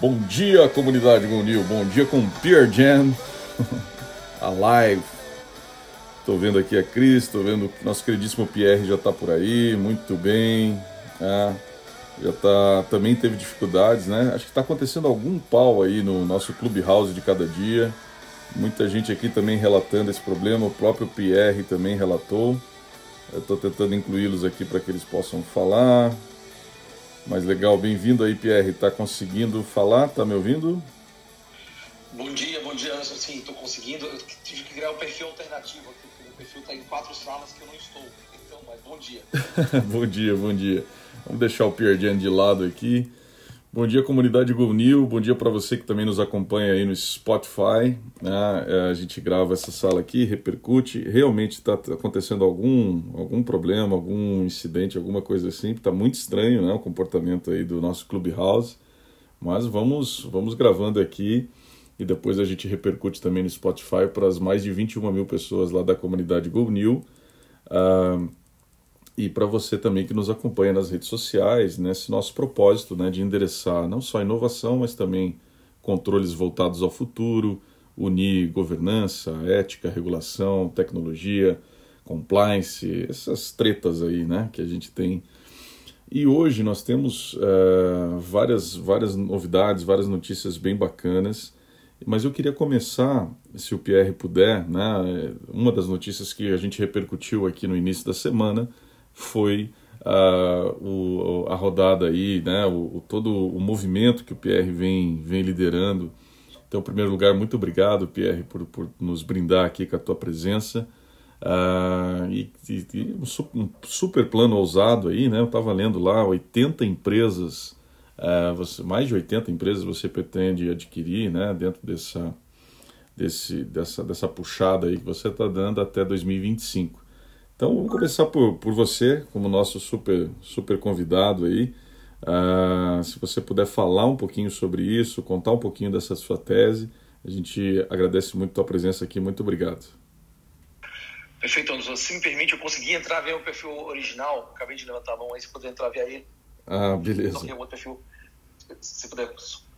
Bom dia, comunidade Gonil. Bom dia com Pierre Jam. a live. Estou vendo aqui a Cris, estou vendo que nosso queridíssimo Pierre já está por aí, muito bem. Ah, já tá, também teve dificuldades, né? Acho que está acontecendo algum pau aí no nosso Clubhouse de cada dia. Muita gente aqui também relatando esse problema, o próprio Pierre também relatou. Eu estou tentando incluí-los aqui para que eles possam falar. Mas legal, bem-vindo aí, Pierre. Tá conseguindo falar? Tá me ouvindo? Bom dia, bom dia, Anderson. Sim, estou conseguindo. Eu tive que criar um perfil alternativo aqui, porque meu perfil está em quatro salas que eu não estou. Então, mas bom dia. bom dia, bom dia. Vamos deixar o Pierre Jan de lado aqui. Bom dia, comunidade Go New. Bom dia para você que também nos acompanha aí no Spotify. Né? É, a gente grava essa sala aqui, repercute. Realmente está acontecendo algum, algum problema, algum incidente, alguma coisa assim. Está muito estranho né? o comportamento aí do nosso Clubhouse. Mas vamos, vamos gravando aqui e depois a gente repercute também no Spotify para as mais de 21 mil pessoas lá da comunidade Go New. Uh, e para você também que nos acompanha nas redes sociais, nesse nosso propósito né, de endereçar não só inovação, mas também controles voltados ao futuro, unir governança, ética, regulação, tecnologia, compliance, essas tretas aí né, que a gente tem. E hoje nós temos uh, várias, várias novidades, várias notícias bem bacanas, mas eu queria começar, se o Pierre puder, né, uma das notícias que a gente repercutiu aqui no início da semana, foi uh, o, a rodada aí, né, o, o, todo o movimento que o Pierre vem, vem liderando. Então, em primeiro lugar, muito obrigado, Pierre, por, por nos brindar aqui com a tua presença. Uh, e, e, um, super plano ousado aí, né? Eu estava lendo lá, 80 empresas, uh, você, mais de 80 empresas você pretende adquirir, né? Dentro dessa, desse, dessa, dessa puxada aí que você está dando até 2025. Então vamos começar por, por você, como nosso super, super convidado aí. Uh, se você puder falar um pouquinho sobre isso, contar um pouquinho dessa sua tese, a gente agradece muito a tua presença aqui. Muito obrigado. Perfeito, Anderson. Se me permite, eu consegui entrar via o perfil original. Acabei de levantar a mão aí, se puder entrar via ele. Ah, beleza. Então, outro perfil. Se puder.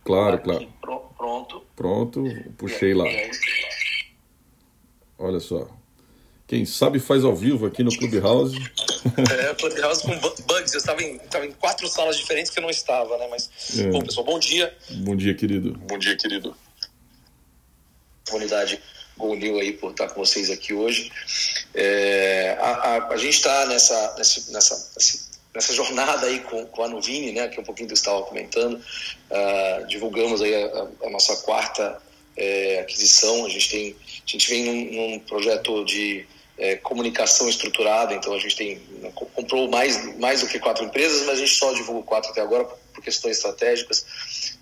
Claro, claro. Pronto. Pronto, puxei lá. Olha só. Quem sabe faz ao vivo aqui no Clubhouse. É, Clubhouse com bugs. Eu estava em, estava em quatro salas diferentes que eu não estava, né? Mas, é. bom, pessoal, bom dia. Bom dia, querido. Bom dia, querido. Comunidade Golnil aí por estar com vocês aqui hoje. É, a, a, a, gente está nessa, nessa, nessa, nessa jornada aí com, com a Nuvini, né? Que é um pouquinho que eu estava comentando. Uh, divulgamos aí a, a nossa quarta é, aquisição. A gente tem, a gente vem num, num projeto de é, comunicação estruturada, então a gente tem comprou mais, mais do que quatro empresas, mas a gente só divulgou quatro até agora por questões estratégicas.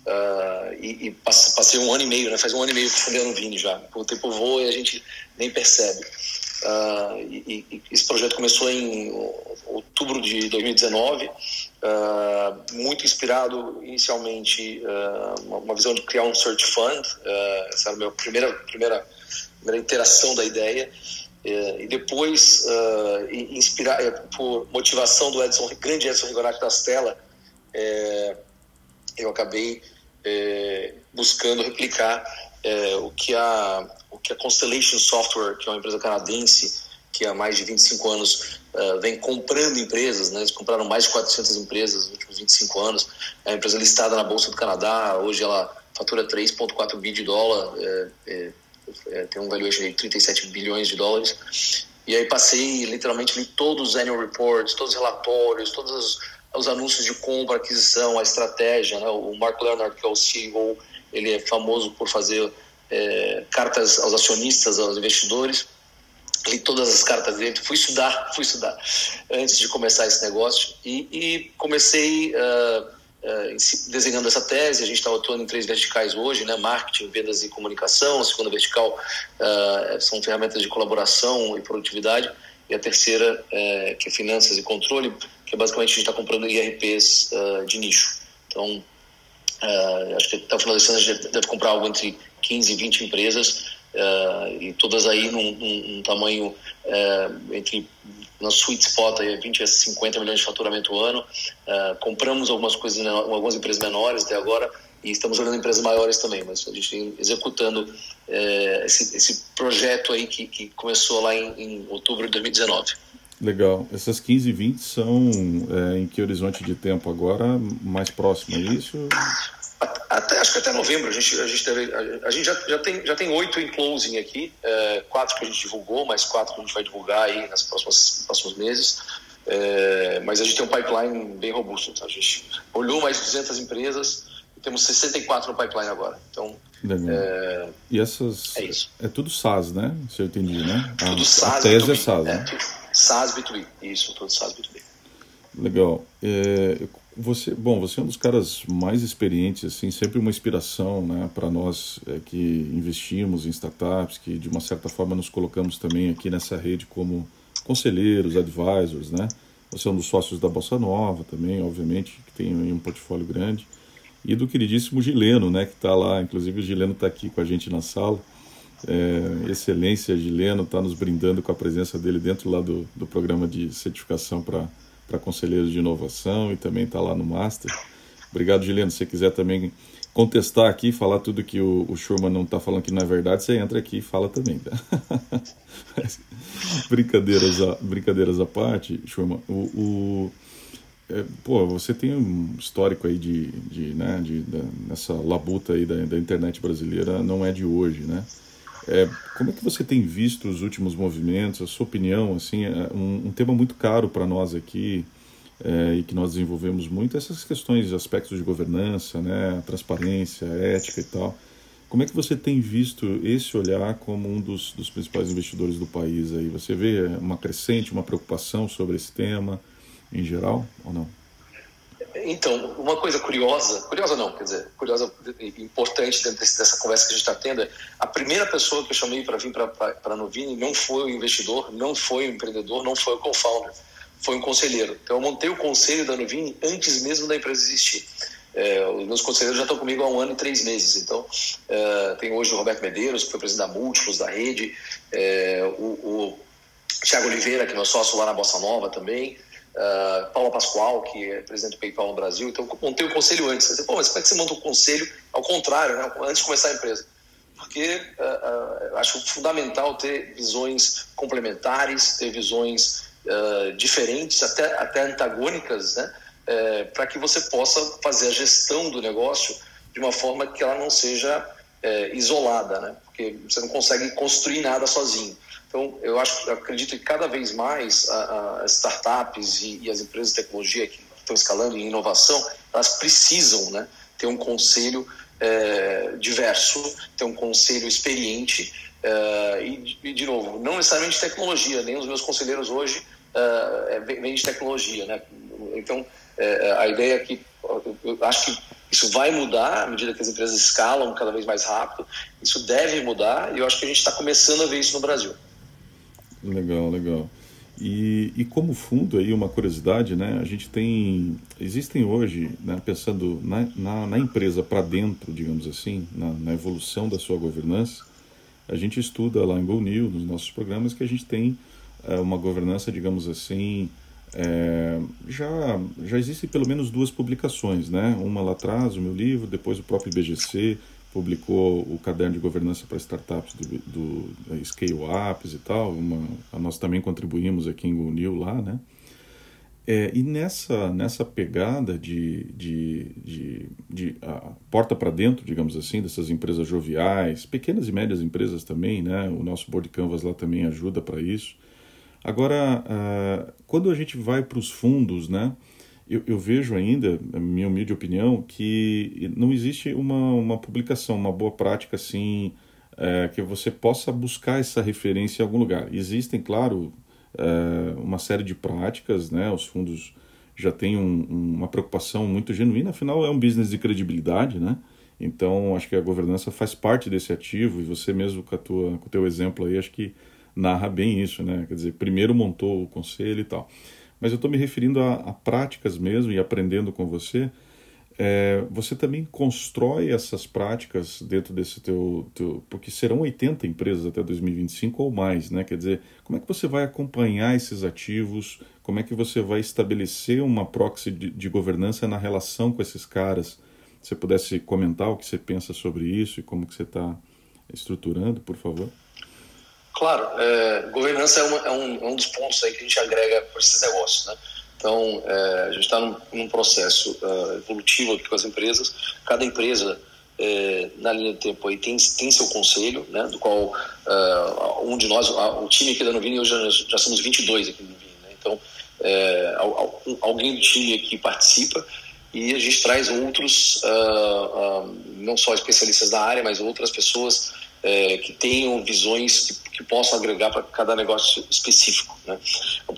Uh, e, e, passei um ano e meio, né? faz um ano e meio que fundei no Vini já. O tempo voa e a gente nem percebe. Uh, e, e, esse projeto começou em outubro de 2019, uh, ah, muito inspirado inicialmente uma, uma, visão de criar um search fund. essa era a minha primeira, primeira, primeira interação da ideia. É, e depois, uh, inspirar, é, por motivação do Edson, grande Edson Rigonato da é, eu acabei é, buscando replicar é, o, que a, o que a Constellation Software, que é uma empresa canadense, que há mais de 25 anos uh, vem comprando empresas, né? eles compraram mais de 400 empresas nos últimos 25 anos, é uma empresa listada na Bolsa do Canadá, hoje ela fatura 3,4 bi de dólar, é, é, tem um valuation de 37 bilhões de dólares. E aí passei, literalmente, li todos os annual reports, todos os relatórios, todos os, os anúncios de compra, aquisição, a estratégia. Né? O Mark Leonard, que é o CEO, ele é famoso por fazer é, cartas aos acionistas, aos investidores. Li todas as cartas dele, fui estudar, fui estudar antes de começar esse negócio e, e comecei... Uh, desenhando essa tese. A gente está atuando em três verticais hoje, né? Marketing, vendas e comunicação. A segunda vertical uh, são ferramentas de colaboração e produtividade. E a terceira, uh, que é finanças e controle, que é basicamente a gente está comprando IRPs de nicho. Então, acho que até o final desse ano a gente deve comprar algo entre 15 e 20 empresas, e todas aí num, num, num tamanho entre nosso sweet spot aí é 20 a 50 milhões de faturamento ano. Uh, compramos algumas coisas, algumas empresas menores até agora, e estamos olhando empresas maiores também, mas a gente executando esse, esse, projeto aí que, que começou lá em, em, outubro de 2019. Legal. Essas 15 e 20 são em que horizonte de tempo agora? Mais próximo, é isso? Até, acho que até novembro. A gente, a gente, deve, a, a gente já, já, tem, já tem oito em closing aqui, é, quatro que a gente divulgou, mais quatro que a gente vai divulgar aí nas próximas, próximos meses. É, mas a gente tem um pipeline bem robusto. Então a gente olhou mais de 200 empresas e temos 64 no pipeline agora. Então, é, e essas. É isso. É tudo SaaS, né? Se eu entendi, né? Tudo a, SaaS. A tese B2B. é SaaS, né? É, SaaS B2B. Isso, tudo SaaS B2B. Legal. É, você, bom, você é um dos caras mais experientes, assim, sempre uma inspiração, né, para nós é, que investimos em startups, que de uma certa forma nos colocamos também aqui nessa rede como conselheiros, advisors, né? Você é um dos sócios da Bossa Nova também, obviamente, que tem um portfólio grande. E do queridíssimo Gileno, né, que está lá, inclusive o Gileno está aqui com a gente na sala. É, excelência Gileno está nos brindando com a presença dele dentro lá do, do programa de certificação para conselheiros de inovação e também está lá no Master. Obrigado, Gileno. Se você quiser também contestar aqui, falar tudo que o, o Schurman não está falando que não é verdade, você entra aqui e fala também. Tá? brincadeiras, a, brincadeiras à parte, Schurman, o, o é, pô, você tem um histórico aí de, de, né, de, de nessa labuta aí da, da, internet brasileira, não é de hoje, né? É, como é que você tem visto os últimos movimentos, a sua opinião, assim, é um, um tema muito caro para nós aqui, é, e que nós desenvolvemos muito essas questões de aspectos de governança, né, transparência, ética e tal. Como é que você tem visto esse olhar como um dos, dos principais investidores do país aí? Você vê uma crescente, uma preocupação sobre esse tema em geral ou não? Então, uma coisa curiosa, curiosa não, quer dizer, curiosa e importante dentro dessa conversa que a gente está tendo é a primeira pessoa que eu chamei para vir para a Novini não foi o investidor, não foi o empreendedor, não foi o co-founder foi um conselheiro. Então, eu montei o conselho da Nuvini antes mesmo da empresa existir. É, os meus conselheiros já estão comigo há um ano e três meses. Então, é, tem hoje o Roberto Medeiros, que foi presidente da Múltiplos, da Rede, é, o, o Tiago Oliveira, que é meu sócio lá na Bossa Nova também, uh, Paula Pascoal, que é presidente do PayPal no Brasil. Então, eu montei o conselho antes. Você, Pô, mas como é que você monta o conselho ao contrário, né? antes de começar a empresa? Porque uh, uh, acho fundamental ter visões complementares, ter visões diferentes, até, até antagônicas, né? Uh, para que você possa fazer a gestão do negócio de uma forma que ela não seja uh, isolada, né? Porque você não consegue construir nada sozinho. Então, eu acho, eu acredito que cada vez mais as startups e, e, as empresas de tecnologia que estão escalando em inovação, elas precisam, né? Ter um conselho é, diverso, ter um conselho experiente Uh, e, e, de novo, não necessariamente tecnologia, nem os meus conselheiros hoje uh, vêm de tecnologia, né? Então, uh, a ideia é que eu acho que isso vai mudar à medida que as empresas escalam cada vez mais rápido, isso deve mudar e eu acho que a gente está começando a ver isso no Brasil. Legal, legal. E, e, como fundo aí uma curiosidade, né? A gente tem existem hoje, né, pensando na, na, na empresa para dentro, digamos assim, na, na, evolução da sua governança, a gente estuda lá em Go nos nossos programas, que a gente tem é, uma governança, digamos assim, é, já, já existem pelo menos duas publicações, né? Uma lá atrás, o meu livro, depois o próprio IBGC publicou o caderno de governança para startups do, do Scale Ups e tal. Uma, nós também contribuímos aqui em New lá, né? É, e nessa, nessa pegada de, de, de, de porta para dentro, digamos assim, dessas empresas joviais, pequenas e médias empresas também, né? o nosso Board Canvas lá também ajuda para isso. Agora, uh, quando a gente vai para os fundos, né, eu, eu, vejo ainda, minha humilde opinião, que não existe uma, uma publicação, uma boa prática assim, uh, que você possa buscar essa referência em algum lugar. Existem, claro, uh, uma série de práticas, né? Os fundos já têm um, uma preocupação muito genuína, afinal é um business de credibilidade, né? Então acho que a governança faz parte desse ativo e você mesmo com, a tua, com o teu exemplo aí acho que narra bem isso, né? Quer dizer, primeiro montou o conselho e tal. Mas eu estou me referindo a, a práticas mesmo e aprendendo com você é, você também constrói essas práticas dentro desse teu, teu, porque serão 80 empresas até 2025 ou mais, né? Quer dizer, como é que você vai acompanhar esses ativos? Como é que você vai estabelecer uma proxy de, de governança na relação com esses caras? você pudesse comentar o que você pensa sobre isso e como que você está estruturando, por favor. Claro, é, governança é, uma, é, um, é, um, dos pontos aí que a gente agrega para esses negócios, né? Então, é, a gente está num, num, processo uh, evolutivo aqui com as empresas. Cada empresa, é, na linha do tempo, aí tem, tem seu conselho, né, do qual uh, um de nós, uh, o time aqui da Novini, hoje já, já somos 22 aqui no Novini. Né? Então, alguém do time aqui participa e a gente traz outros, não só especialistas da área, mas outras pessoas é, que tenham visões que, que possam agregar para cada negócio específico. Né?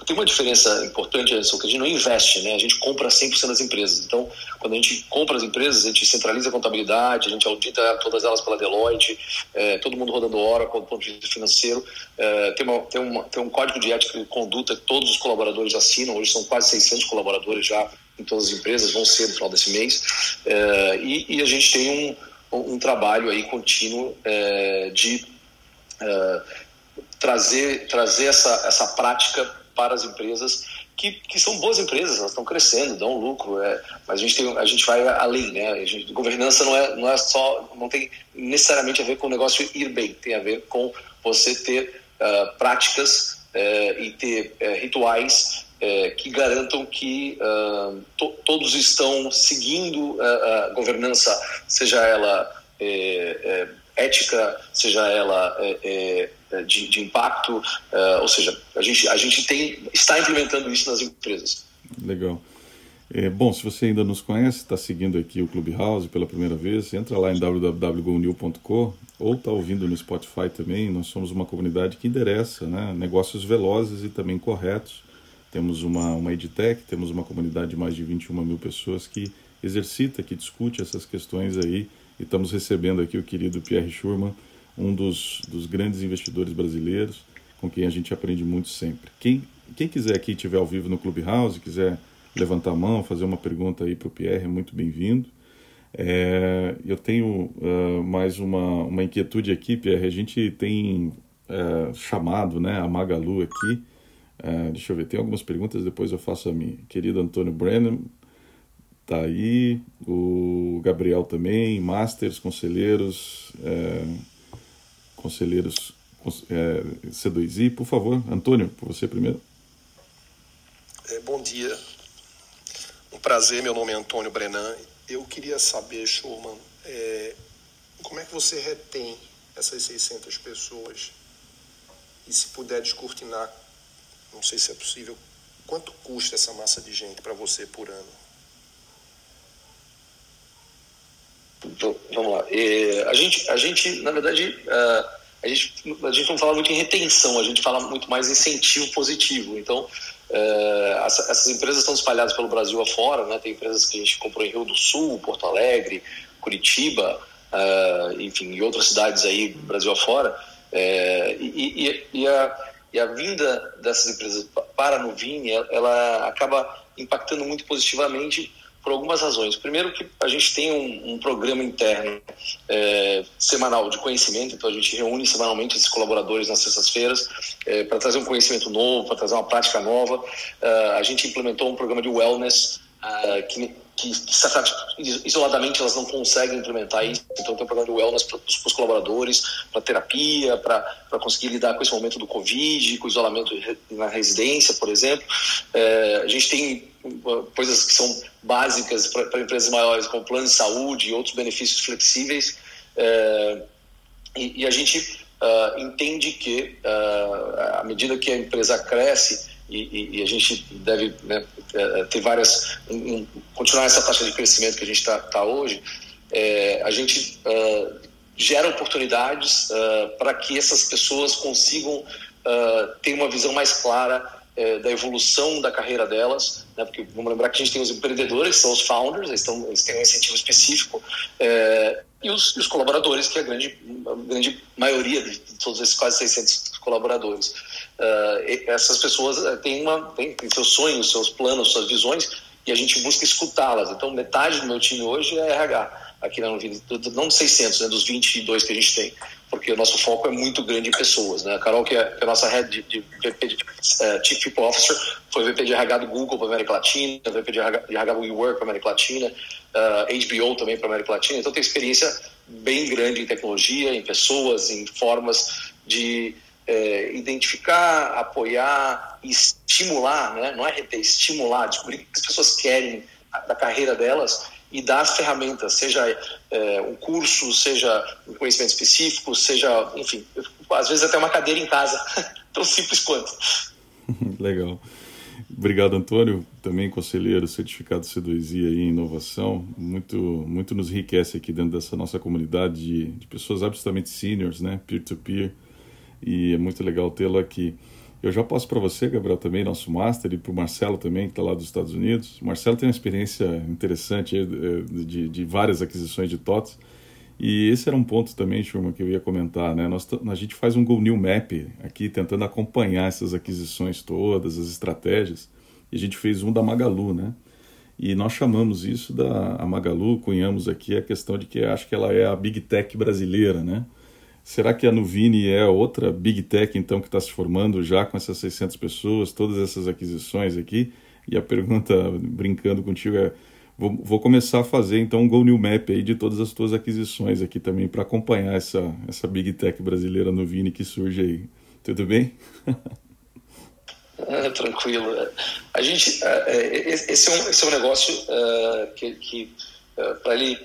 Tem uma diferença importante, Anderson, que a gente não investe, né? a gente compra 100% das empresas. Então, quando a gente compra as empresas, a gente centraliza a contabilidade, a gente audita todas elas pela Deloitte, é, todo mundo rodando hora com o ponto de vista financeiro. É, tem, uma, tem, uma, tem um código de ética e conduta que todos os colaboradores assinam, hoje são quase 600 colaboradores já em todas as empresas, vão ser no final desse mês. É, e, e a gente tem um um trabalho aí contínuo é, de é, trazer, trazer essa, essa prática para as empresas que, que são boas empresas, elas estão crescendo, dão lucro, é, mas a gente, tem, a gente vai além, né? A gente, governança não é, não é só, não tem necessariamente a ver com o negócio ir bem, tem a ver com você ter uh, práticas uh, e ter uh, rituais é, que garantam que uh, to, todos estão seguindo a, a governança, seja ela é, é, ética, seja ela é, é, de, de, impacto, uh, ou seja, a gente, a gente tem, está implementando isso nas empresas. Legal. É, bom, se você ainda nos conhece, está seguindo aqui o Clubhouse pela primeira vez, entra lá em www.gonil.com ou está ouvindo no Spotify também. Nós somos uma comunidade que endereça né, negócios velozes e também corretos temos uma, uma EdTech, temos uma comunidade de mais de 21 mil pessoas que exercita, que discute essas questões aí. E estamos recebendo aqui o querido Pierre Schurman, um dos, dos grandes investidores brasileiros, com quem a gente aprende muito sempre. Quem, quem quiser aqui, estiver ao vivo no Clubhouse, quiser levantar a mão, fazer uma pergunta aí para o Pierre, é muito bem-vindo. É, eu tenho uh, mais uma, uma inquietude aqui, Pierre. A gente tem uh, chamado né, a Magalu aqui Uh, deixa eu ver, tem algumas perguntas, depois eu faço a minha. Querido Antônio Brennan, tá aí. O Gabriel também, Masters, conselheiros, é, conselheiros é, C2I. Por favor, Antônio, por você primeiro. É, bom dia. Um prazer, meu nome é Antônio Brennan. Eu queria saber, Schurman, é, como é que você retém essas 600 pessoas? E se puder descortinar não sei se é possível, quanto custa essa massa de gente para você por ano? Então, vamos lá. a, gente, a gente, na verdade, uh, a, gente, a gente não fala muito em retenção, a gente fala muito mais em incentivo positivo. Então, essa, essas empresas estão espalhadas pelo Brasil afora, né? tem empresas que a gente comprou em Rio do Sul, Porto Alegre, Curitiba, enfim, e outras cidades aí, Brasil afora. e, e, e a, e a vinda dessas empresas para a Nuvini, ela acaba impactando muito positivamente por algumas razões. Primeiro que a gente tem um, um programa interno é, semanal de conhecimento, então a gente reúne semanalmente esses colaboradores nas sextas-feiras é, para trazer um conhecimento novo, para trazer uma prática nova. Uh, a gente implementou um programa de wellness uh, que que, que isoladamente elas não conseguem implementar isso. Então tem um programa de wellness para os colaboradores, para terapia, para conseguir lidar com esse momento do Covid, com o isolamento na residência, por exemplo. É, a gente tem uh, coisas que são básicas para empresas maiores, como plano de saúde e outros benefícios flexíveis. É, e, e, a gente uh, entende que, uh, à medida que a empresa cresce, e, e, a gente deve né, é, é, ter várias um, continuar essa taxa de crescimento que a gente está tá hoje é, a gente uh, gera oportunidades uh, para que essas pessoas consigam uh, ter uma visão mais clara da evolução da carreira delas, né? porque vamos lembrar que a gente tem os empreendedores, que são os founders, eles, estão, eles têm um incentivo específico, e os, os, colaboradores, que é a grande, a grande maioria de todos esses quase 600 colaboradores. Uh, essas pessoas eh, têm, uma, têm, têm seus sonhos, seus planos, suas visões, e a gente busca escutá-las. Então, metade do meu time hoje é RH, aqui na Nuvini, não dos 600, né, dos 22 que a gente tem. porque o nosso foco é muito grande em pessoas. Né? A Carol, que é, que é a nossa head de, de VP de uh, Chief People Officer, foi VP de RH do Google para a América Latina, VP de RH, de RH para a América Latina, uh, HBO também para América Latina. Então tem experiência bem grande em tecnologia, em pessoas, em formas de é, identificar, apoiar e estimular, né? não é reter, estimular, descobrir o que as pessoas querem da carreira delas e dar as ferramentas, seja é, um curso, seja um conhecimento específico, seja, enfim, às vezes até uma cadeira em casa, tão simples quanto. Legal. Obrigado, Antônio, também conselheiro certificado C2I aí em inovação. Muito, muito nos enriquece aqui dentro dessa nossa comunidade de, de pessoas absolutamente seniors, né? Peer-to-peer. -peer, e é muito legal tê-lo aqui. Eu já passo para você, Gabriel, também, nosso master, e para o Marcelo também, que está lá dos Estados Unidos. O Marcelo tem uma experiência interessante eh, de, de várias aquisições de TOTS. E esse era um ponto também, Churma, que eu ia comentar. Né? Nós, a gente faz um Go New Map aqui, tentando acompanhar essas aquisições todas, as estratégias. E a gente fez um da Magalu, né? E nós chamamos isso da a Magalu, cunhamos aqui a questão de que acho que ela é a Big Tech brasileira, né? Será que a Nuvini é outra Big Tech, então, que está se formando já com essas 600 pessoas, todas essas aquisições aqui? E a pergunta, brincando contigo, é: vou, vou começar a fazer, então, um Go New Map aí de todas as tuas aquisições aqui também, para acompanhar essa, essa Big Tech brasileira Nuvini que surge aí. Tudo bem? É, tranquilo. A gente, é, é, esse, é um, esse é um negócio uh, que, que para ele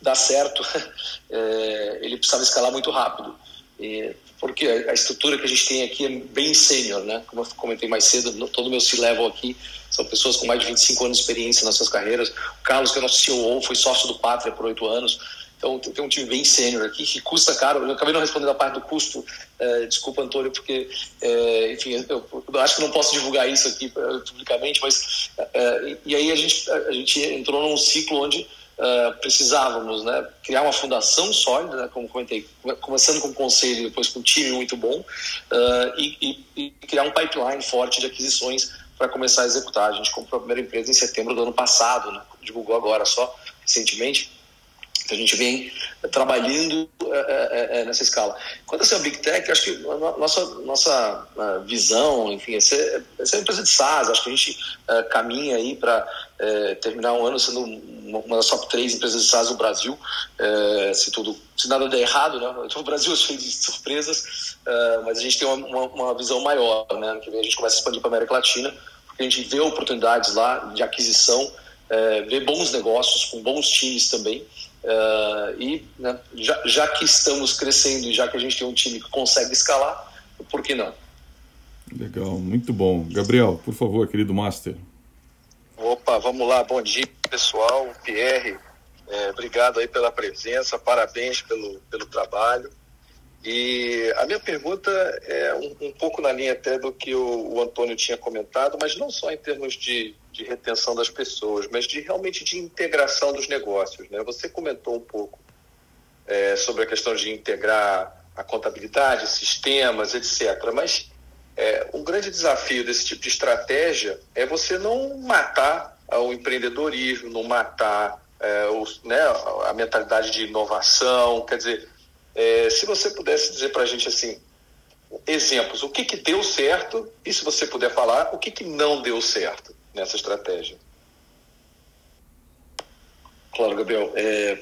dar certo, é, ele precisava escalar muito rápido. E, porque a estrutura que a gente tem aqui é bem sênior, né? Como eu comentei mais cedo, todo o meu C-level aqui são pessoas com mais de 25 anos de experiência nas suas carreiras. O Carlos, que é nosso CEO, foi sócio do Pátria por oito anos. Então, tem um time bem sênior aqui, que custa caro. Eu acabei não respondendo a parte do custo. É, desculpa, Antônio, porque, é, enfim, eu, eu, acho que não posso divulgar isso aqui é, publicamente, mas. É, e aí a gente, a gente entrou num ciclo onde uh, precisávamos né, criar uma fundação sólida, né, como comentei, começando com o conselho, depois com um time muito bom, uh, e, e, e, criar um pipeline forte de aquisições para começar a executar. A gente comprou a primeira empresa em setembro do ano passado, né, divulgou agora só recentemente. A gente vem trabalhando é, é, nessa escala. Quanto a ser uma Big Tech, acho que a nossa, nossa visão, enfim, é ser, é ser uma empresa de SaaS. Acho que a gente caminha aí para terminar um ano sendo uma das top três empresas de SaaS do Brasil, se tudo, se nada der errado, né? O Brasil é cheio de surpresas, mas a gente tem uma, uma, uma, visão maior, né? Que a gente começa a expandir para a América Latina, porque a gente vê oportunidades lá de aquisição, vê bons negócios com bons times também. Uh, e né, já, já, que estamos crescendo e já que a gente tem um time que consegue escalar, por que não? Legal, muito bom. Gabriel, por favor, querido Master. Opa, vamos lá, bom dia pessoal, Pierre, é, obrigado aí pela presença, parabéns pelo, pelo trabalho. E a minha pergunta é um, um pouco na linha até do que o, o, Antônio tinha comentado, mas não só em termos de, de retenção das pessoas, mas de realmente de integração dos negócios. Né? Você comentou um pouco é, sobre a questão de integrar a contabilidade, sistemas, etc. Mas é, um grande desafio desse tipo de estratégia é você não matar o empreendedorismo, não matar é, o, né, a mentalidade de inovação. Quer dizer, é, se você pudesse dizer para a gente assim, exemplos, o que, que deu certo e se você puder falar, o que, que não deu certo nessa estratégia. Claro, Gabriel. É,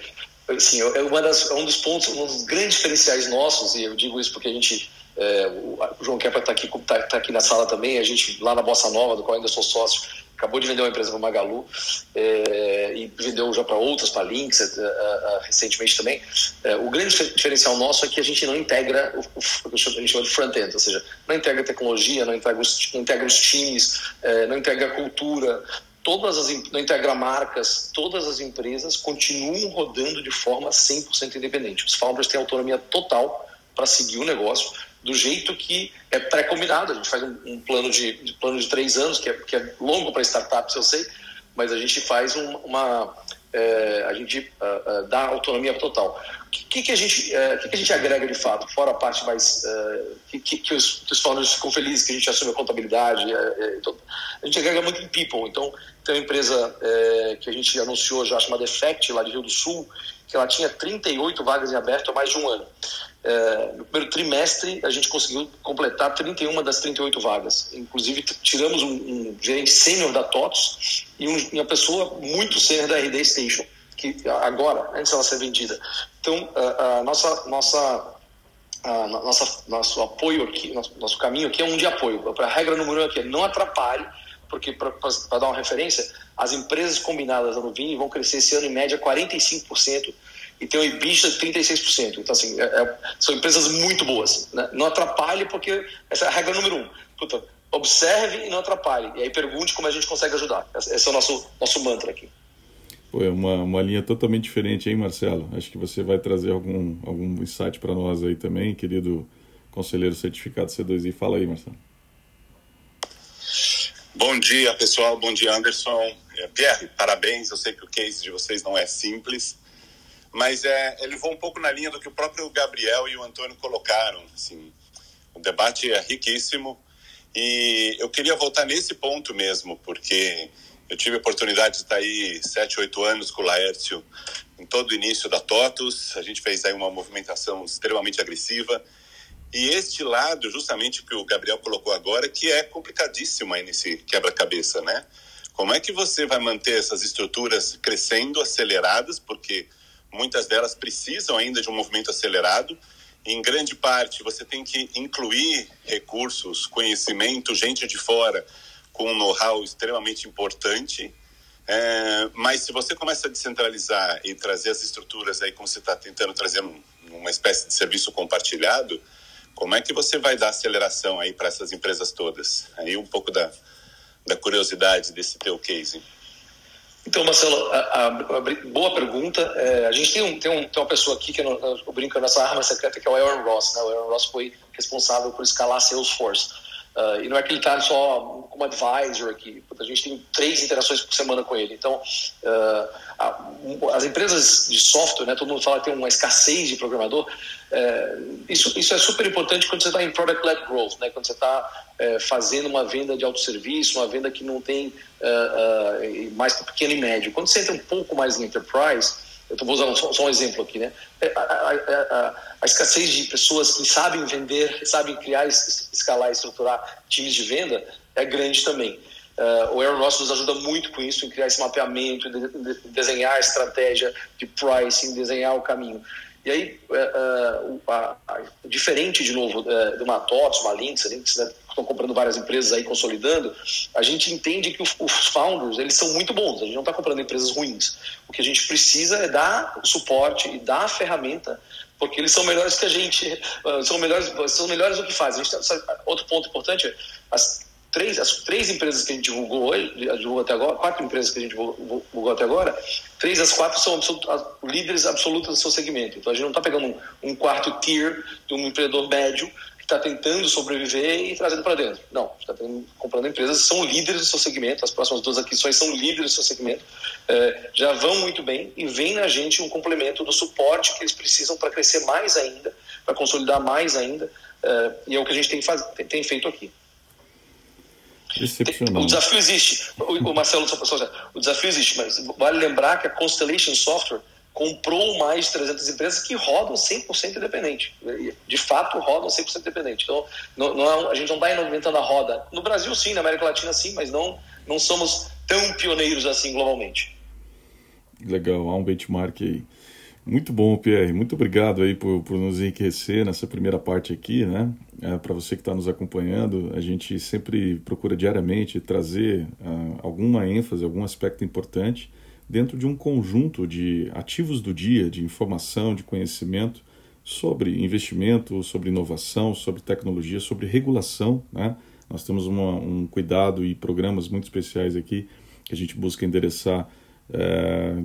assim, é, das, é um dos pontos, um dos grandes diferenciais nossos, e eu digo isso porque a gente, é, o, João Kepler está aqui, tá, tá aqui na sala também, a gente lá na Bossa Nova, do qual ainda sou sócio, acabou de vender uma empresa para Magalu é, e vendeu já para outras, para Lynx é, é, recentemente também. É, o grande diferencial nosso é que a gente não integra o, o que a gente chama de front-end, ou seja, não integra tecnologia, não integra os, não integra os times, é, não integra a cultura, todas as não integra marcas, todas as empresas continuam rodando de forma 100% independente. Os founders têm autonomia total para seguir o negócio do jeito que é pré-combinado. A gente faz um, um plano, de, de, plano de três anos, que é, que é longo para startups, eu sei, mas a gente faz um, uma. É, a gente uh, uh, dá autonomia total. O que, que, a gente, uh, que, que a gente agrega de fato, fora a parte mais. que, que, que, os, que os founders ficam felizes, que a gente assume a contabilidade. Então, a gente agrega muito em people. Então, tem uma empresa que a gente anunciou já chamada Effect, lá de Rio do Sul, que ela tinha 38 vagas em aberto há mais de um ano. É, no primeiro trimestre, a gente conseguiu completar 31 das 38 vagas. Inclusive, tiramos um, um gerente sênior da TOTS e um, uma pessoa muito sênior da RD Station, que agora, antes dela ser vendida. Então, a, a nossa, nossa, a nossa, nosso apoio aqui, nosso, nosso caminho aqui é um de apoio. A regra número um aqui é não atrapalhe, porque, para dar uma referência, as empresas combinadas da Nuvini vão crescer esse ano em média 45% e tem um EBITDA de 36%. Então, assim, é, é, são empresas muito boas. Né? Não atrapalhe, porque essa é a regra número um. Puta, observe e não atrapalhe. E aí pergunte como a gente consegue ajudar. Esse é o nosso, nosso mantra aqui. Pô, é uma, uma linha totalmente diferente, hein, Marcelo? Acho que você vai trazer algum, algum insight para nós aí também, querido conselheiro certificado C2I. Fala aí, Marcelo. Bom dia, pessoal. Bom dia, Anderson. É, Pierre, parabéns. Eu sei que o case de vocês não é simples, mas é, ele vou um pouco na linha do que o próprio Gabriel e o Antônio colocaram. Assim, o debate é riquíssimo e eu queria voltar nesse ponto mesmo, porque eu tive a oportunidade de estar aí sete, oito anos com o Laércio em todo o início da TOTUS. A gente fez aí uma movimentação extremamente agressiva e este lado, justamente que o Gabriel colocou agora, que é complicadíssimo aí nesse quebra-cabeça, né? Como é que você vai manter essas estruturas crescendo, aceleradas, porque muitas delas precisam ainda de um movimento acelerado. Em grande parte, você tem que incluir recursos, conhecimento, gente de fora com um know-how extremamente importante. É, mas se você começa a descentralizar e trazer as estruturas aí, como você está tentando trazer um, uma espécie de serviço compartilhado, como é que você vai dar aceleração aí para essas empresas todas? Aí um pouco da, da curiosidade desse teu case. Então, Marcelo, a, a, a, boa pergunta. É, a gente tem, um, tem, um, tem, uma pessoa aqui que eu, eu brinco a nossa arma secreta, que é o Aaron Ross. Né? O Aaron Ross foi responsável por escalar Salesforce. Uh, e não é que ele está só como advisor aqui, a gente tem três interações por semana com ele. Então, uh, a, as empresas de software, né, todo mundo fala que tem uma escassez de programador, uh, isso, isso é super importante quando você está em product-led growth, né, quando você está é, fazendo uma venda de autosserviço, uma venda que não tem mais para pequeno e médio. Quando você entra um pouco mais em enterprise, eu vou usar só, só um exemplo aqui, né? É, a, a, a, a, escassez de pessoas que sabem vender, sabem criar, escalar, estruturar times de venda é grande também. Uh, o Aaron Ross nos ajuda muito com isso, em criar esse mapeamento, de, de, desenhar a estratégia de pricing, desenhar o caminho. E aí, uh, uh, diferente de novo uh, de uma TOTS, uma Lynx, né, estão comprando várias empresas aí, consolidando, a gente entende que os, founders, eles são muito bons, a gente não está comprando empresas ruins. O que a gente precisa é dar suporte e dar a ferramenta porque eles são melhores que a gente, são melhores, são melhores do que fazem. Tá, outro ponto importante, as três, as três empresas que a gente divulgou hoje, divulgou até agora, quatro empresas que a gente divulgou até agora, três das quatro são líderes absolutos do seu segmento. Então a gente não está pegando um, um, quarto tier de um empreendedor médio que está tentando sobreviver e trazendo para dentro. Não, está comprando empresas que são líderes do seu segmento, as próximas duas aquisições são líderes do seu segmento, é, já vão muito bem e vem na gente um complemento do suporte que eles precisam para crescer mais ainda, para consolidar mais ainda, é, e é o que a gente tem, faz, tem feito aqui. Excepcional. O desafio existe. O, Marcelo, o desafio existe, mas vale lembrar que a Constellation Software comprou mais de 300 empresas que rodam 100% independente. De fato, rodam 100% independente. Então, não, não é, a gente não está inventando a roda. No Brasil, sim, na América Latina, sim, mas não, não somos tão pioneiros assim globalmente. Legal, há um benchmark aí. Muito bom, Pierre. Muito obrigado aí por, por nos enriquecer nessa primeira parte aqui, né? É, Para você que está nos acompanhando, a gente sempre procura diariamente trazer uh, alguma ênfase, algum aspecto importante dentro de um conjunto de ativos do dia, de informação, de conhecimento sobre investimento, sobre inovação, sobre tecnologia, sobre regulação, né? Nós temos uma, um cuidado e programas muito especiais aqui que a gente busca endereçar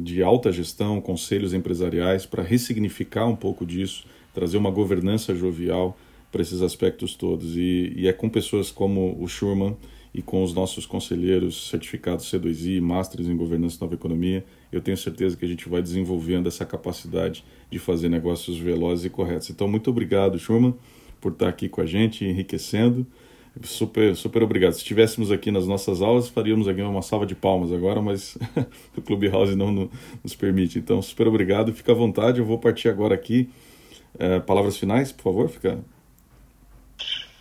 de alta gestão, conselhos empresariais, para ressignificar um pouco disso, trazer uma governança jovial para esses aspectos todos. E, e, é com pessoas como o Schurman e com os nossos conselheiros certificados C2I, Masters em Governança e Nova Economia, eu tenho certeza que a gente vai desenvolvendo essa capacidade de fazer negócios velozes e corretos. Então, muito obrigado, Schurman, por estar aqui com a gente, enriquecendo. Super, super obrigado. Se estivéssemos aqui nas nossas aulas, faríamos aqui uma salva de palmas agora, mas o Clubhouse não nos permite. Então, super obrigado. Fica à vontade. Eu vou partir agora aqui. É, palavras finais, por favor, fica.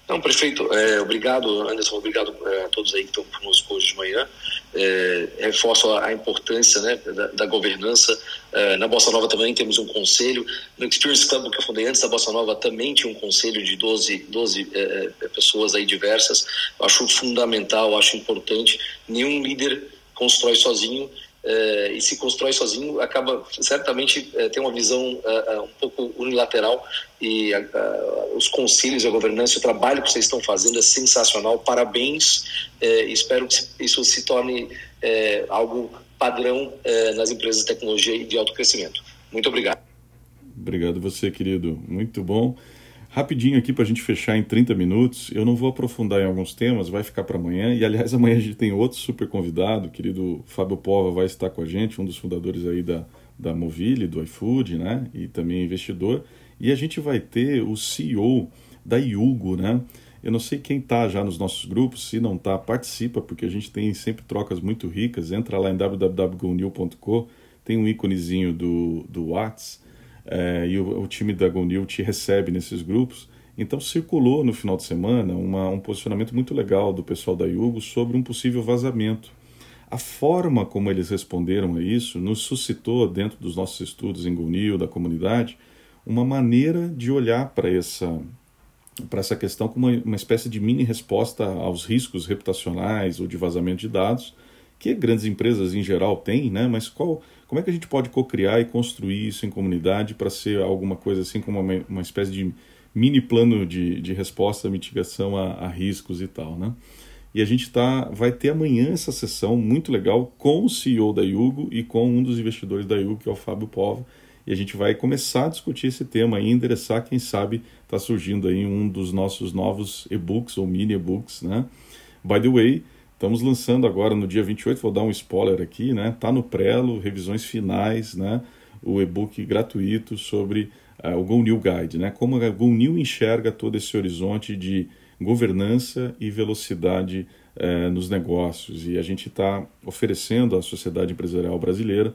Não, prefeito, é, obrigado, Anderson, obrigado é, a todos aí que estão conosco hoje de manhã. É, reforço a, a importância né, da, da governança. É, na Bossa Nova também temos um conselho. No Experience Club, que eu fundei antes da Bossa Nova, também tinha um conselho de 12, 12 é, é, pessoas aí diversas. Eu acho fundamental, acho importante. Nenhum líder constrói sozinho é, e se constrói sozinho, acaba certamente é, tem uma visão é, um pouco unilateral e os conselhos, a governança, o trabalho que vocês estão fazendo é sensacional. Parabéns. espero que isso se torne algo padrão nas empresas de tecnologia e de alto crescimento. Muito obrigado. Obrigado você, querido. Muito bom. Rapidinho aqui para a gente fechar em 30 minutos. Eu não vou aprofundar em alguns temas, vai ficar para amanhã. E aliás, amanhã a gente tem outro super convidado, querido Fábio Pova vai estar com a gente, um dos fundadores aí da, da Movile, do iFood, né? E também investidor. E a gente vai ter o CEO da Yugo, né? Eu não sei quem está já nos nossos grupos, se não está, participa, porque a gente tem sempre trocas muito ricas. Entra lá em www.gonil.com, tem um íconezinho do, do WhatsApp é, e o, o, time da GoNew te recebe nesses grupos. Então circulou no final de semana uma, um posicionamento muito legal do pessoal da Yugo sobre um possível vazamento. A forma como eles responderam a isso nos suscitou, dentro dos nossos estudos em GoNew, da comunidade, uma maneira de olhar para essa, para essa questão como uma, uma espécie de mini resposta aos riscos reputacionais ou de vazamento de dados que grandes empresas em geral têm, né? mas qual, como é que a gente pode co-criar e construir isso em comunidade para ser alguma coisa assim como uma, uma espécie de mini plano de, de resposta, mitigação a, a riscos e tal, né? E a gente tá, vai ter amanhã essa sessão muito legal com o CEO da Yugo e com um dos investidores da Yugo, que é o Fábio Povo. E a gente vai começar a discutir esse tema e endereçar, quem sabe está surgindo aí um dos nossos novos e-books ou mini e-books, né? By the way, Estamos lançando agora no dia 28, vou dar um spoiler aqui, né? Tá no Prelo, revisões finais, né? O e-book gratuito sobre uh, o Go New Guide, né? Como a Go New enxerga todo esse horizonte de governança e velocidade uh, nos negócios. E a gente está oferecendo à sociedade empresarial brasileira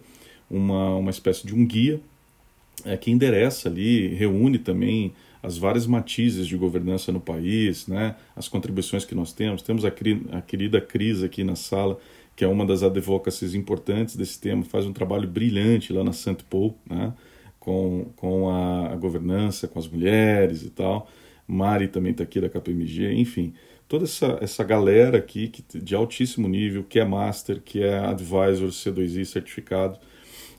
uma, uma espécie de um guia uh, que endereça ali, reúne também as várias matizes de governança no país, né, as contribuições que nós temos. Temos a, a querida Cris aqui na sala, que é uma das advocacies importantes desse tema, faz um trabalho brilhante lá na Saint Paul, né, com, com a, a governança, com as mulheres e tal. Mari também está aqui da KPMG, enfim, toda essa, essa galera aqui que, de altíssimo nível, que é Master, que é Advisor C2I certificado,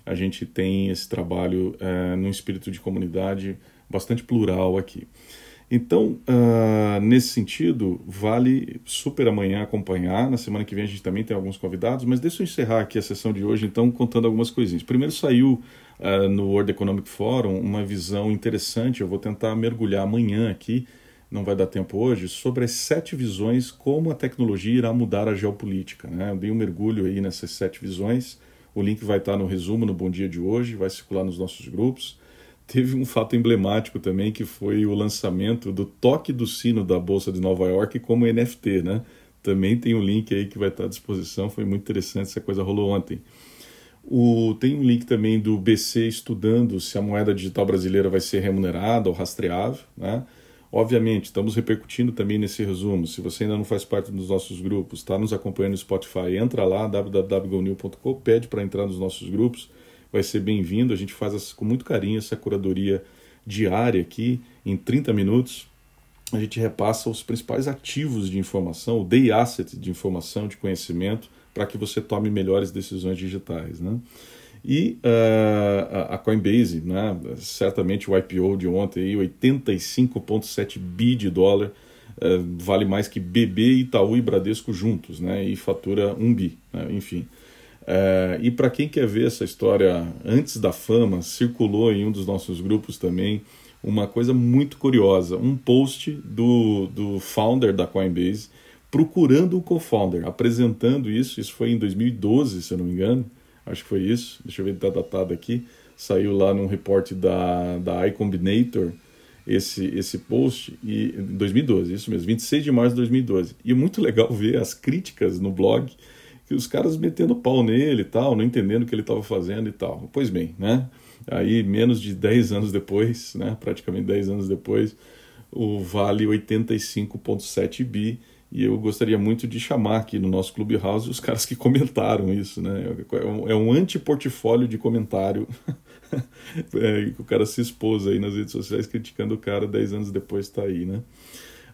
a gente tem esse trabalho é, no espírito de comunidade bastante plural aqui. Então, uh, nesse sentido, vale super amanhã acompanhar. Na semana que vem a gente também tem alguns convidados, mas deixa eu encerrar aqui a sessão de hoje, então, contando algumas coisinhas. Primeiro saiu uh, no World Economic Forum uma visão interessante, eu vou tentar mergulhar amanhã aqui, não vai dar tempo hoje, sobre as sete visões como a tecnologia irá mudar a geopolítica. Né? Eu dei um mergulho aí nessas sete visões, o link vai estar no resumo no Bom Dia de hoje, vai circular nos nossos grupos. Teve um fato emblemático também que foi o lançamento do toque do sino da Bolsa de Nova York como NFT, né? Também tem um link aí que vai estar à disposição, foi muito interessante, essa coisa rolou ontem. O, tem um link também do BC estudando se a moeda digital brasileira vai ser remunerada ou rastreável, né? Obviamente, estamos repercutindo também nesse resumo. Se você ainda não faz parte dos nossos grupos, está nos acompanhando no Spotify, entra lá, www.gonil.com, pede para entrar nos nossos grupos vai ser bem-vindo. A gente faz com muito carinho essa curadoria diária aqui, em 30 minutos. A gente repassa os principais ativos de informação, o day asset de informação, de conhecimento, para que você tome melhores decisões digitais. Né? E uh, a Coinbase, né, certamente o IPO de ontem, 85,7 bi de dólar, uh, vale mais que BB, Itaú e Bradesco juntos, né, e fatura 1 bi, né, enfim. É, e para quem quer ver essa história antes da fama, circulou em um dos nossos grupos também uma coisa muito curiosa: um post do, do founder da Coinbase procurando o co-founder, apresentando isso. Isso foi em 2012, se eu não me engano. Acho que foi isso. Deixa eu ver, está datado aqui. Saiu lá num report da, da iCombinator. esse, esse post e, em 2012, isso mesmo, 26 de março de 2012. E é muito legal ver as críticas no blog, que os caras metendo pau nele e tal, não entendendo o que ele estava fazendo e tal. Pois bem, né? Aí, menos de 10 anos depois, né, praticamente 10 anos depois, o vale 85,7 bi. E eu gostaria muito de chamar aqui no nosso Clubhouse os caras que comentaram isso, né? É um, é anti-portfólio de comentário é, o cara se expôs aí nas redes sociais criticando o cara 10 anos depois está aí, né?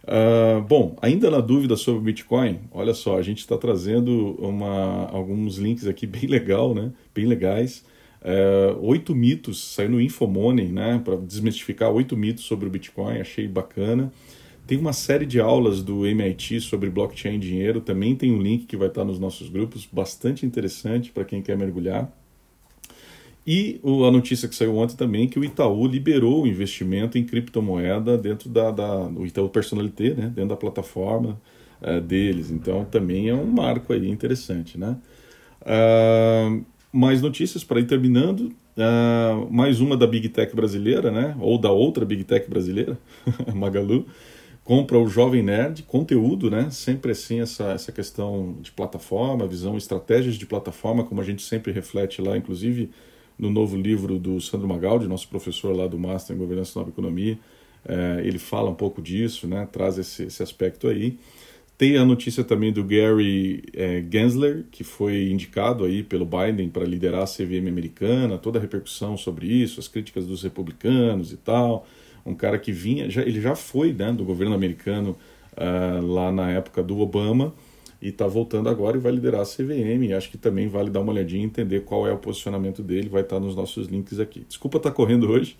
Uh, bom, ainda na dúvida sobre Bitcoin, olha só, a gente está trazendo uma, alguns links aqui bem legal, né? Bem legais. Uh, oito mitos, saiu no Infomoney, né? Para desmistificar oito mitos sobre o Bitcoin, achei bacana. Tem uma série de aulas do MIT sobre blockchain e dinheiro, também tem um link que vai estar nos nossos grupos, bastante interessante para quem quer mergulhar. E a notícia que saiu ontem também que o Itaú liberou o investimento em criptomoeda dentro da, da do Itaú Personalité, né, dentro da plataforma uh, deles. Então também é um marco aí interessante, né? Uh, mais notícias para ir terminando. Uh, mais uma da Big Tech brasileira, né? Ou da outra Big Tech brasileira, Magalu compra o Jovem Nerd, conteúdo, né? Sempre assim essa, essa questão de plataforma, visão, estratégias de plataforma, como a gente sempre reflete lá, inclusive no novo livro do Sandro Magaldi, nosso professor lá do Master em Governança e Nova Economia. É, ele fala um pouco disso, né? Traz esse, esse aspecto aí. Tem a notícia também do Gary é, Gensler, que foi indicado aí pelo Biden para liderar a CVM americana, toda a repercussão sobre isso, as críticas dos republicanos e tal um cara que vinha, já, ele já foi né, do governo americano uh, lá na época do Obama e está voltando agora e vai liderar a CVM. Acho que também vale dar uma olhadinha e entender qual é o posicionamento dele, vai estar nos nossos links aqui. Desculpa estar tá correndo hoje,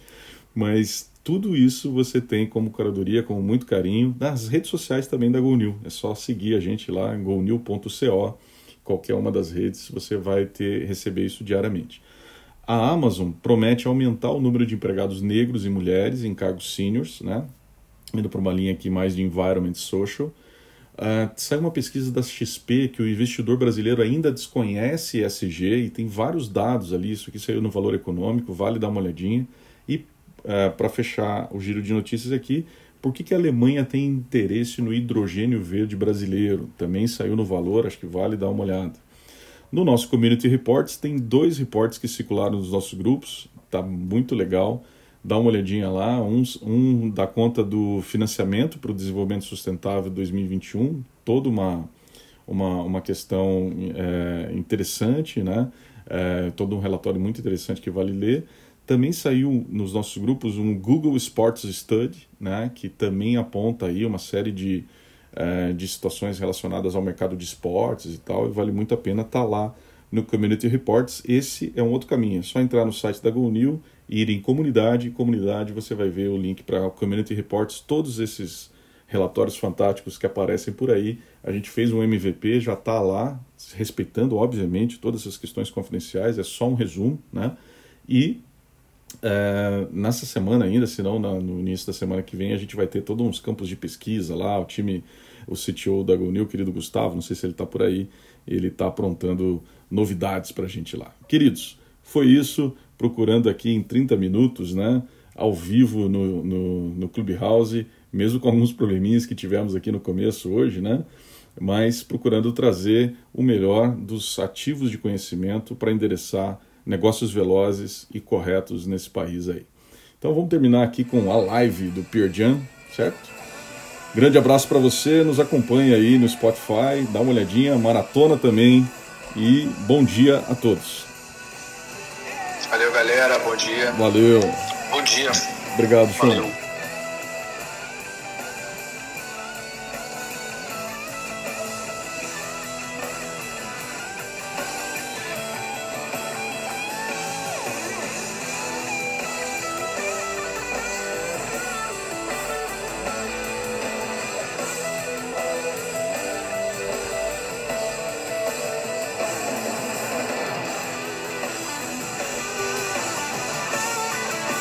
mas tudo isso você tem como curadoria, com muito carinho, nas redes sociais também da GoNew. É só seguir a gente lá em gonew.co, qualquer uma das redes, você vai ter receber isso diariamente. A Amazon promete aumentar o número de empregados negros e mulheres em cargos seniors, né? indo para uma linha aqui mais de environment social. Uh, saiu uma pesquisa da XP que o investidor brasileiro ainda desconhece ESG e tem vários dados ali, isso aqui saiu no Valor Econômico, vale dar uma olhadinha. E uh, para fechar o giro de notícias aqui, por que, que a Alemanha tem interesse no hidrogênio verde brasileiro? Também saiu no Valor, acho que vale dar uma olhada. No nosso Community Reports tem dois reportes que circularam nos nossos grupos, tá muito legal. Dá uma olhadinha lá, um, um dá conta do financiamento para o desenvolvimento sustentável 2021, toda uma, uma, uma questão é, interessante, né? É, todo um relatório muito interessante que vale ler. Também saiu nos nossos grupos um Google Sports Study, né, que também aponta aí uma série de é, de situações relacionadas ao mercado de esportes e tal, e vale muito a pena estar tá lá no Community Reports. Esse é um outro caminho, é só entrar no site da GoNew ir em comunidade, comunidade você vai ver o link para o Community Reports, todos esses relatórios fantásticos que aparecem por aí. A gente fez um MVP, já está lá, respeitando, obviamente, todas essas questões confidenciais, é só um resumo, né? E é, nessa semana ainda, se não no início da semana que vem, a gente vai ter todos uns campos de pesquisa lá, o time, o CTO da GoNew, querido Gustavo, não sei se ele está por aí, ele está aprontando novidades para a gente lá. Queridos, foi isso, procurando aqui em 30 minutos, né, ao vivo no, no, no Clubhouse, mesmo com alguns probleminhas que tivemos aqui no começo hoje, né, mas procurando trazer o melhor dos ativos de conhecimento para endereçar negócios velozes e corretos nesse país aí. Então vamos terminar aqui com a live do Pierre Jan, certo? Grande abraço para você, nos acompanha aí no Spotify, dá uma olhadinha, maratona também e bom dia a todos. Galera, bom dia. Valeu. Bom dia. Obrigado, Valeu.